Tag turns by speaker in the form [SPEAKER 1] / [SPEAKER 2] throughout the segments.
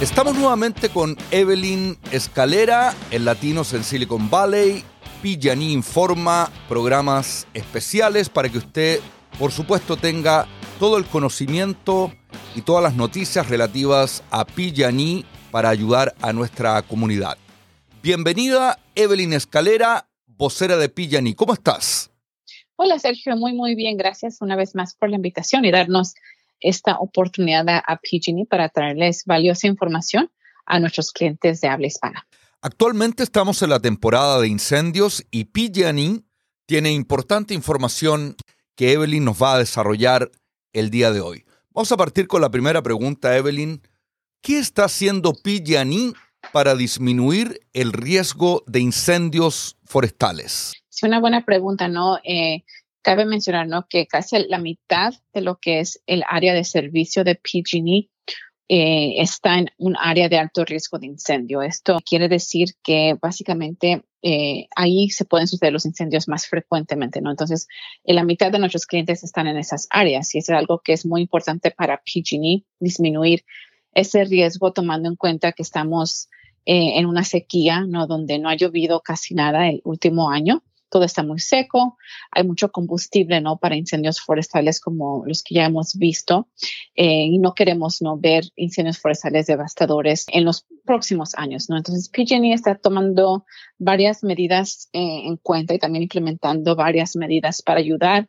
[SPEAKER 1] Estamos nuevamente con Evelyn Escalera, en Latinos en Silicon Valley. PG&E Informa, programas especiales para que usted, por supuesto, tenga todo el conocimiento y todas las noticias relativas a PG&E para ayudar a nuestra comunidad. Bienvenida, Evelyn Escalera, vocera de PG&E. ¿Cómo estás?
[SPEAKER 2] Hola, Sergio. Muy, muy bien. Gracias una vez más por la invitación y darnos esta oportunidad a, PG&E para traerles valiosa información a nuestros clientes de habla hispana.
[SPEAKER 1] Actualmente estamos en la temporada de incendios y PG&E tiene importante información que Evelyn nos va a desarrollar el día de hoy. Vamos a partir con la primera pregunta, Evelyn. ¿Qué está haciendo PG&E para disminuir el riesgo de incendios forestales?
[SPEAKER 2] Sí, una buena pregunta, ¿no? Eh, cabe mencionar ¿no? que casi la mitad de lo que es el área de servicio de PG&E eh, está en un área de alto riesgo de incendio. Esto quiere decir que básicamente eh, ahí se pueden suceder los incendios más frecuentemente, ¿no? Entonces, la mitad de nuestros clientes están en esas áreas y es algo que es muy importante para PG&E disminuir ese riesgo tomando en cuenta que estamos eh, en una sequía, ¿no? Donde no ha llovido casi nada el último año todo está muy seco, hay mucho combustible, ¿no? Para incendios forestales como los que ya hemos visto eh, y no queremos, ¿no? Ver incendios forestales devastadores en los próximos años, ¿no? Entonces, PG&E está tomando varias medidas eh, en cuenta y también implementando varias medidas para ayudar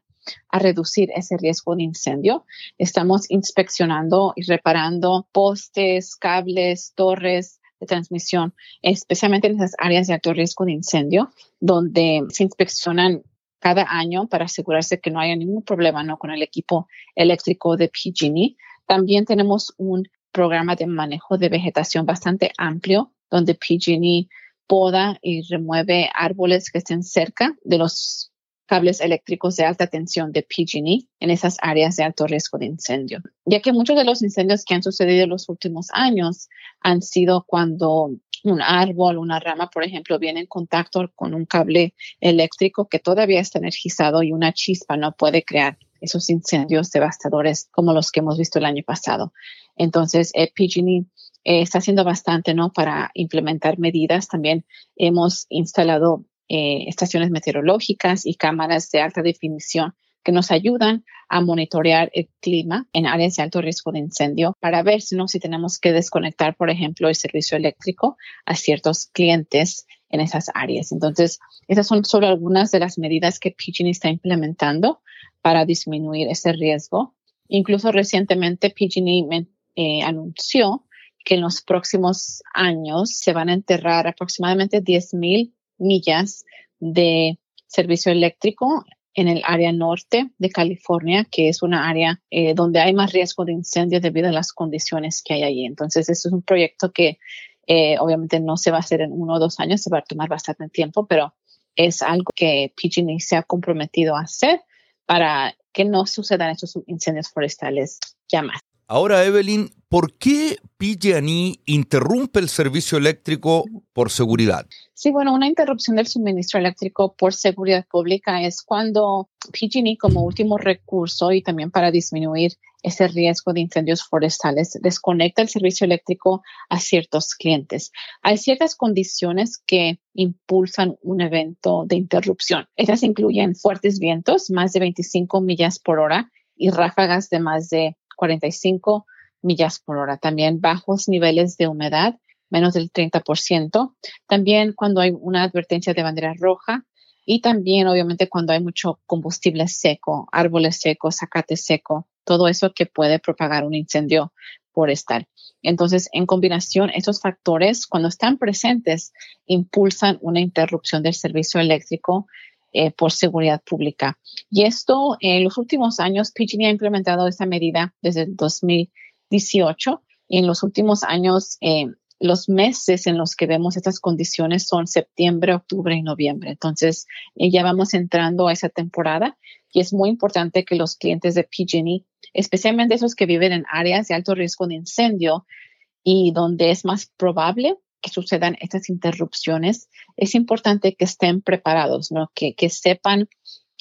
[SPEAKER 2] a reducir ese riesgo de incendio. Estamos inspeccionando y reparando postes, cables, torres, de transmisión, especialmente en esas áreas de alto riesgo de incendio, donde se inspeccionan cada año para asegurarse que no haya ningún problema ¿no? con el equipo eléctrico de PG&E. También tenemos un programa de manejo de vegetación bastante amplio, donde PG&E poda y remueve árboles que estén cerca de los cables eléctricos de alta tensión de PG&E en esas áreas de alto riesgo de incendio, ya que muchos de los incendios que han sucedido en los últimos años han sido cuando un árbol, una rama, por ejemplo, viene en contacto con un cable eléctrico que todavía está energizado y una chispa no puede crear esos incendios devastadores como los que hemos visto el año pasado. Entonces, eh, PG&E eh, está haciendo bastante, ¿no? Para implementar medidas. También hemos instalado eh, estaciones meteorológicas y cámaras de alta definición que nos ayudan a monitorear el clima en áreas de alto riesgo de incendio para ver no, si tenemos que desconectar, por ejemplo, el servicio eléctrico a ciertos clientes en esas áreas. Entonces, esas son solo algunas de las medidas que PG&E está implementando para disminuir ese riesgo. Incluso recientemente PG&E eh, anunció que en los próximos años se van a enterrar aproximadamente 10.000 millas de servicio eléctrico en el área norte de California, que es una área eh, donde hay más riesgo de incendio debido a las condiciones que hay allí. Entonces, eso es un proyecto que eh, obviamente no se va a hacer en uno o dos años, se va a tomar bastante tiempo, pero es algo que PG&E se ha comprometido a hacer para que no sucedan estos incendios forestales ya más.
[SPEAKER 1] Ahora, Evelyn, ¿por qué PG&E interrumpe el servicio eléctrico por seguridad?
[SPEAKER 2] Sí, bueno, una interrupción del suministro eléctrico por seguridad pública es cuando PG&E como último recurso y también para disminuir ese riesgo de incendios forestales desconecta el servicio eléctrico a ciertos clientes. Hay ciertas condiciones que impulsan un evento de interrupción. Estas incluyen fuertes vientos, más de 25 millas por hora y ráfagas de más de 45 millas por hora. También bajos niveles de humedad, menos del 30%. También cuando hay una advertencia de bandera roja y también obviamente cuando hay mucho combustible seco, árboles secos, zacate seco, todo eso que puede propagar un incendio forestal. Entonces, en combinación, esos factores, cuando están presentes, impulsan una interrupción del servicio eléctrico eh, por seguridad pública. Y esto, en los últimos años, PG&E ha implementado esta medida desde el 2018 y en los últimos años, eh, los meses en los que vemos estas condiciones son septiembre, octubre y noviembre. Entonces, eh, ya vamos entrando a esa temporada y es muy importante que los clientes de PG&E, especialmente esos que viven en áreas de alto riesgo de incendio y donde es más probable que sucedan estas interrupciones, es importante que estén preparados, ¿no? que, que sepan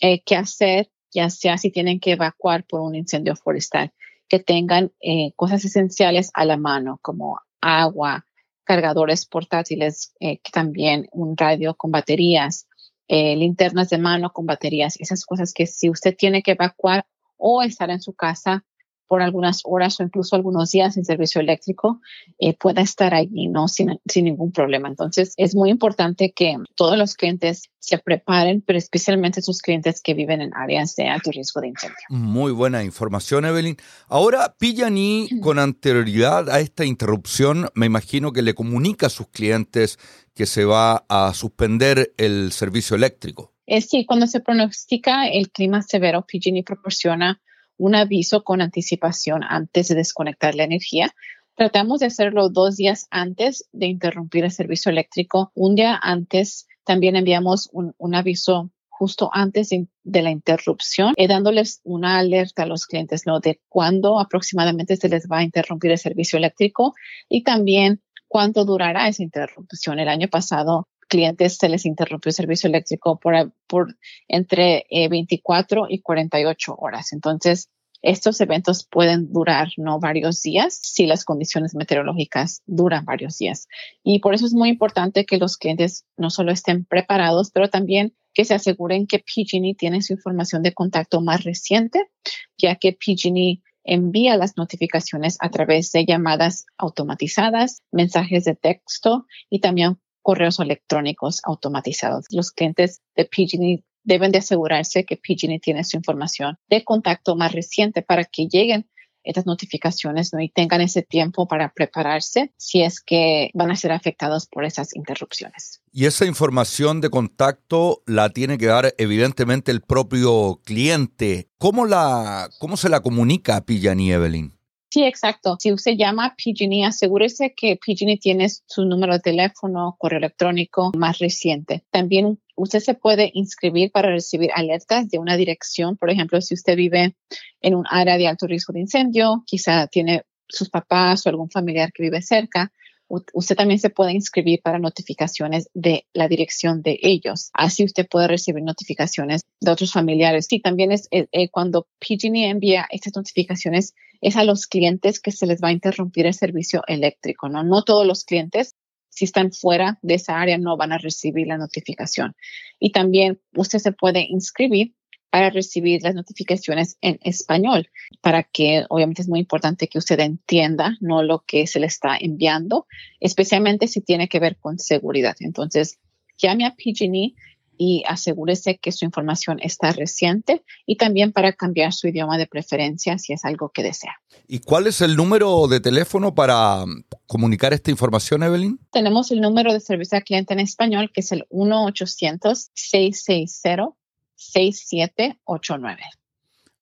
[SPEAKER 2] eh, qué hacer, ya sea si tienen que evacuar por un incendio forestal, que tengan eh, cosas esenciales a la mano, como agua, cargadores portátiles, eh, que también un radio con baterías, eh, linternas de mano con baterías, esas cosas que si usted tiene que evacuar o estar en su casa por algunas horas o incluso algunos días en servicio eléctrico, eh, pueda estar allí, ¿no? Sin, sin ningún problema. Entonces, es muy importante que todos los clientes se preparen, pero especialmente sus clientes que viven en áreas de alto riesgo de incendio.
[SPEAKER 1] Muy buena información, Evelyn. Ahora, Pillani, con anterioridad a esta interrupción, me imagino que le comunica a sus clientes que se va a suspender el servicio eléctrico.
[SPEAKER 2] Eh, sí, cuando se pronostica el clima severo, PG&E proporciona un aviso con anticipación antes de desconectar la energía. Tratamos de hacerlo dos días antes de interrumpir el servicio eléctrico. Un día antes también enviamos un, aviso justo antes de, la interrupción, eh, dándoles una alerta a los clientes de cuándo aproximadamente se les va a interrumpir el servicio eléctrico y también cuánto durará esa interrupción. El año pasado clientes se les interrumpió el servicio eléctrico por, por entre 24 eh, y 48 horas. Entonces, estos eventos pueden durar no varios días si las condiciones meteorológicas duran varios días. Y por eso es muy importante que los clientes no solo estén preparados, pero también que se aseguren que PG&E tiene su información de contacto más reciente, ya que PG&E envía las notificaciones a través de llamadas automatizadas, mensajes de texto y también correos electrónicos automatizados. Los clientes de PG&E deben de asegurarse que PG&E tiene su información de contacto más reciente para que lleguen estas notificaciones ¿no? y tengan ese tiempo para prepararse si es que van a ser afectados por esas interrupciones.
[SPEAKER 1] Y esa información de contacto la tiene que dar evidentemente el propio cliente. ¿Cómo, la, cómo se la comunica a PG&E, Evelyn?
[SPEAKER 2] Sí, exacto. Si usted llama a PG&E, asegúrese que PG&E tiene su número de teléfono, correo electrónico más reciente. También usted se puede inscribir para recibir alertas de una dirección. Por ejemplo, si usted vive en un área de alto riesgo de incendio, quizá tiene sus papás o algún familiar que vive cerca, usted también se puede inscribir para notificaciones de la dirección de ellos. Así usted puede recibir notificaciones de otros familiares. Sí, también es eh, eh, cuando PG&E envía estas notificaciones es a los clientes que se les va a interrumpir el servicio eléctrico, ¿no? No todos los clientes, si están fuera de esa área, no van a recibir la notificación. Y también usted se puede inscribir para recibir las notificaciones en español, para que obviamente es muy importante que usted entienda no lo que se le está enviando, especialmente si tiene que ver con seguridad. Entonces, llame a PG&E y asegúrese que su información está reciente y también para cambiar su idioma de preferencia si es algo que desea.
[SPEAKER 1] ¿Y cuál es el número de teléfono para comunicar esta información, Evelyn?
[SPEAKER 2] Tenemos el número de servicio al cliente en español que es el 1-800-660. 6789.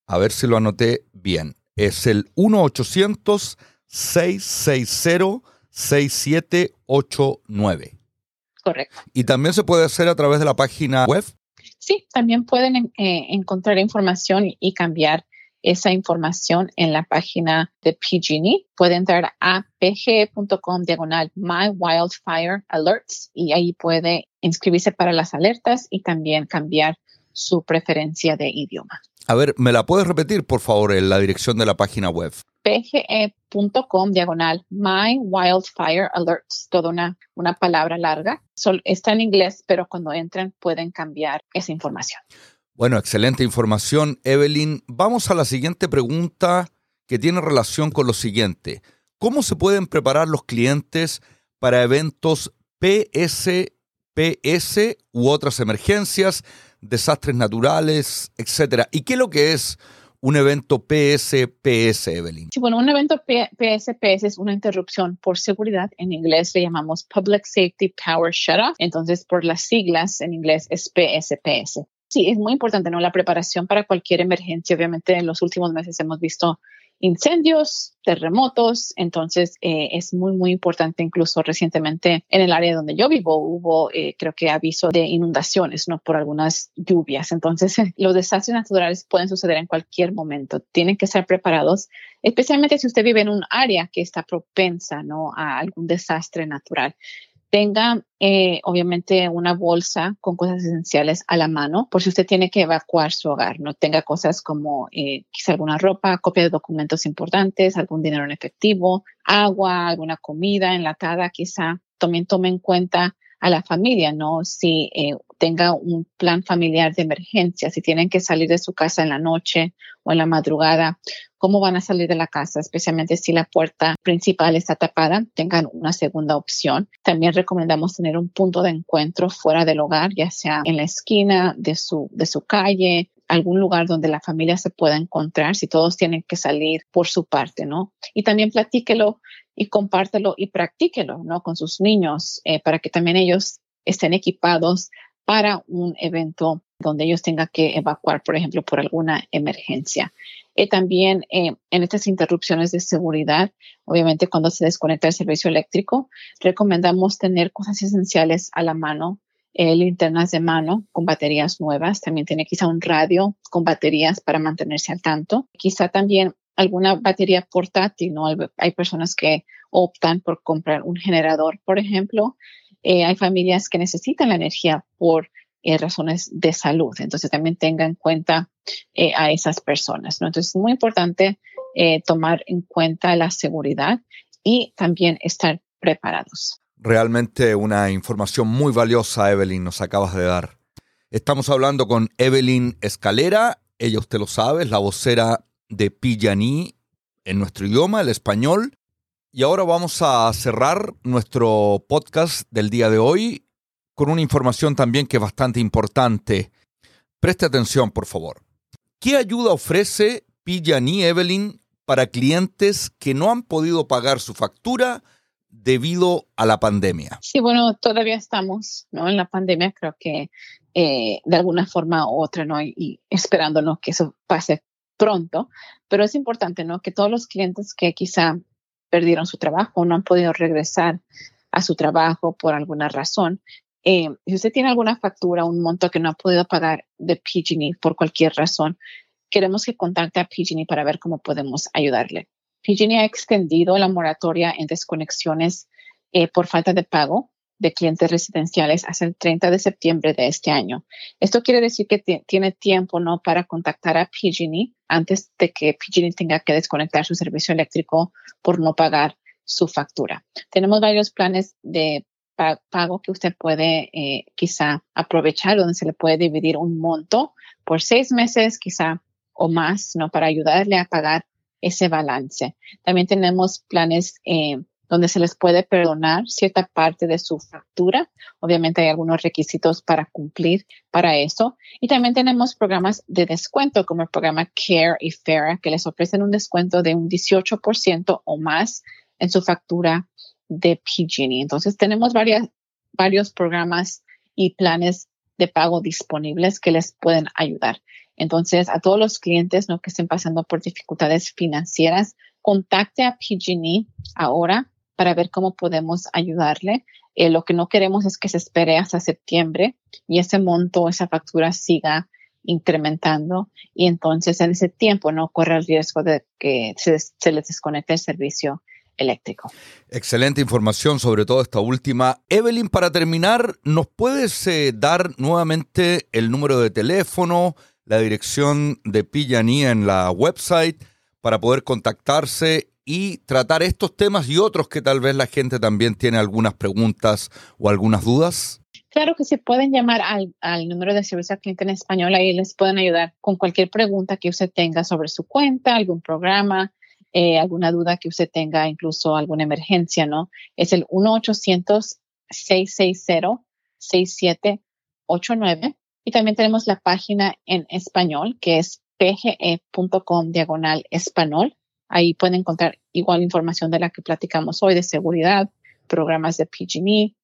[SPEAKER 1] A ver si lo anoté bien. Es el 1-800-660-6789.
[SPEAKER 2] Correcto.
[SPEAKER 1] ¿Y también se puede hacer a través de la página web?
[SPEAKER 2] Sí, también pueden eh, encontrar información y cambiar esa información en la página de PG&E. Puede entrar a pg.com diagonal My Wildfire Alerts y ahí puede inscribirse para las alertas y también cambiar su preferencia de idioma.
[SPEAKER 1] A ver, ¿me la puedes repetir, por favor, en la dirección de la página web?
[SPEAKER 2] pge.com diagonal My Wildfire Alerts, toda una, una palabra larga. está en inglés, pero cuando entran pueden cambiar esa información.
[SPEAKER 1] Bueno, excelente información, Evelyn. Vamos a la siguiente pregunta que tiene relación con lo siguiente. ¿Cómo se pueden preparar los clientes para eventos PS, PS u otras emergencias desastres naturales, etcétera. ¿Y qué es lo que es un evento PSPS, Evelyn?
[SPEAKER 2] Sí, bueno, un evento PSPS es una interrupción por seguridad. En inglés le llamamos Public Safety Power Shutoff. Entonces, por las siglas en inglés es PSPS. Sí, es muy importante, ¿no? La preparación para cualquier emergencia. Obviamente, en los últimos meses hemos visto incendios, terremotos, entonces eh, es muy, muy importante. Incluso recientemente en el área donde yo vivo hubo, eh, creo que aviso de inundaciones, ¿no? Por algunas lluvias. Entonces, los desastres naturales pueden suceder en cualquier momento. Tienen que ser preparados, especialmente si usted vive en un área que está propensa, ¿no? A algún desastre natural. Tenga eh, obviamente una bolsa con cosas esenciales a la mano por si usted tiene que evacuar su hogar, no tenga cosas como eh, quizá alguna ropa, copia de documentos importantes, algún dinero en efectivo, agua, alguna comida enlatada, quizá también tome en cuenta a la familia, ¿no? Si eh, tenga un plan familiar de emergencia, si tienen que salir de su casa en la noche o en la madrugada, cómo van a salir de la casa, especialmente si la puerta principal está tapada, tengan una segunda opción. También recomendamos tener un punto de encuentro fuera del hogar, ya sea en la esquina de su, de su calle, algún lugar donde la familia se pueda encontrar si todos tienen que salir por su parte, ¿no? Y también platíquelo y compártelo y practíquelo, ¿no? Con sus niños eh, para que también ellos estén equipados para un evento donde ellos tengan que evacuar, por ejemplo, por alguna emergencia. Y también eh, en estas interrupciones de seguridad, obviamente cuando se desconecta el servicio eléctrico, recomendamos tener cosas esenciales a la mano, eh, linternas de mano con baterías nuevas, también tiene quizá un radio con baterías para mantenerse al tanto, quizá también alguna batería portátil, ¿no? Hay personas que optan por comprar un generador, por ejemplo. Eh, hay familias que necesitan la energía por eh, razones de salud. Entonces también tenga en cuenta eh, a esas personas, ¿no? Entonces es muy importante tomar en cuenta la seguridad y también estar preparados.
[SPEAKER 1] Realmente una información muy valiosa, Evelyn, nos acabas de dar. Estamos hablando con Evelyn Escalera, ella usted lo sabe, es la vocera de Pillaní en nuestro idioma, el español. Y ahora vamos a cerrar nuestro podcast del día de hoy con una información también que es bastante importante. Preste atención, por favor. ¿Qué ayuda ofrece Pillaní Evelyn para clientes que no han podido pagar su factura debido a la pandemia?
[SPEAKER 2] Sí, bueno, todavía estamos ¿no? en la pandemia, creo que eh, de alguna forma u otra, ¿no? Y, esperándonos que eso pase pronto, pero es importante, ¿no? Que todos los clientes que quizá perdieron su trabajo, no han podido regresar a su trabajo por alguna razón, eh, si usted tiene alguna factura, un monto que no ha podido pagar de PG&E por cualquier razón, queremos que contacte a PG&E para ver cómo podemos ayudarle. PG&E ha extendido la moratoria en desconexiones eh, por falta de pago de clientes residenciales hasta el 30 de septiembre de este año. Esto quiere decir que tiene tiempo ¿no? para contactar a PG&E antes de que PG&E tenga que desconectar su servicio eléctrico por no pagar su factura. Tenemos varios planes de pago que usted puede eh, quizá aprovechar, donde se le puede dividir un monto por seis meses quizá o más, ¿no? Para ayudarle a pagar ese balance. También tenemos planes eh, donde se les puede perdonar cierta parte de su factura. Obviamente hay algunos requisitos para cumplir para eso. Y también tenemos programas de descuento como el programa Care y Fair que les ofrecen un descuento de un 18% o más en su factura de PG&E. Entonces tenemos varias, varios programas y planes de pago disponibles que les pueden ayudar. Entonces, a todos los clientes ¿no? que estén pasando por dificultades financieras, contacte a PG&E ahora para ver cómo podemos ayudarle. Eh, lo que no queremos es que se espere hasta septiembre y ese monto, esa factura siga incrementando y entonces en ese tiempo no corre el riesgo de que se, se les desconecte el servicio eléctrico.
[SPEAKER 1] Excelente información sobre todo esta última. Evelyn, para terminar, ¿nos puedes eh, dar nuevamente el número de teléfono, la dirección de Pillanía en la website para poder contactarse y tratar estos temas y otros que tal vez la gente también tiene algunas preguntas o algunas dudas?
[SPEAKER 2] Claro que se pueden llamar al, número de servicio al cliente en español, ahí les pueden ayudar con cualquier pregunta que usted tenga sobre su cuenta, algún programa, eh, alguna duda que usted tenga, incluso alguna emergencia, ¿no? Es el 1-800-660-6789. Y también tenemos la página en español que es pge.com diagonal español. Ahí pueden encontrar igual información de la que platicamos hoy de seguridad, programas de PG&E,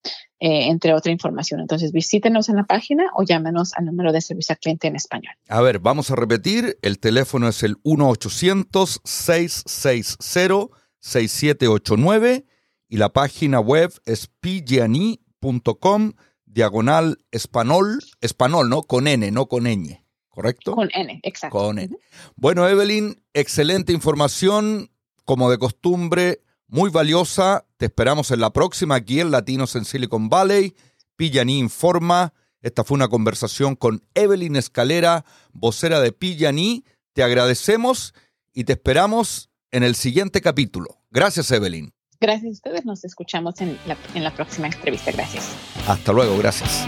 [SPEAKER 2] eh, entre otra información. Entonces visítenos en la página o llámenos al número de servicio al cliente en español.
[SPEAKER 1] A ver, vamos a repetir. El teléfono es el 1-800-660-6789 y la página web es pgne.com diagonal español, español, ¿no? Con N, no con ñ. ¿correcto?
[SPEAKER 2] Con N, exacto.
[SPEAKER 1] Con N. Bueno, Evelyn, excelente información, como de costumbre, muy valiosa Te esperamos en la próxima aquí en Latinos en Silicon Valley. Pillaní Informa. Esta fue una conversación con Evelyn Escalera, vocera de Pillaní. Te agradecemos y te esperamos en el siguiente capítulo. Gracias, Evelyn.
[SPEAKER 2] Gracias a ustedes. Nos escuchamos en la, en la próxima entrevista. Gracias.
[SPEAKER 1] Hasta luego. Gracias.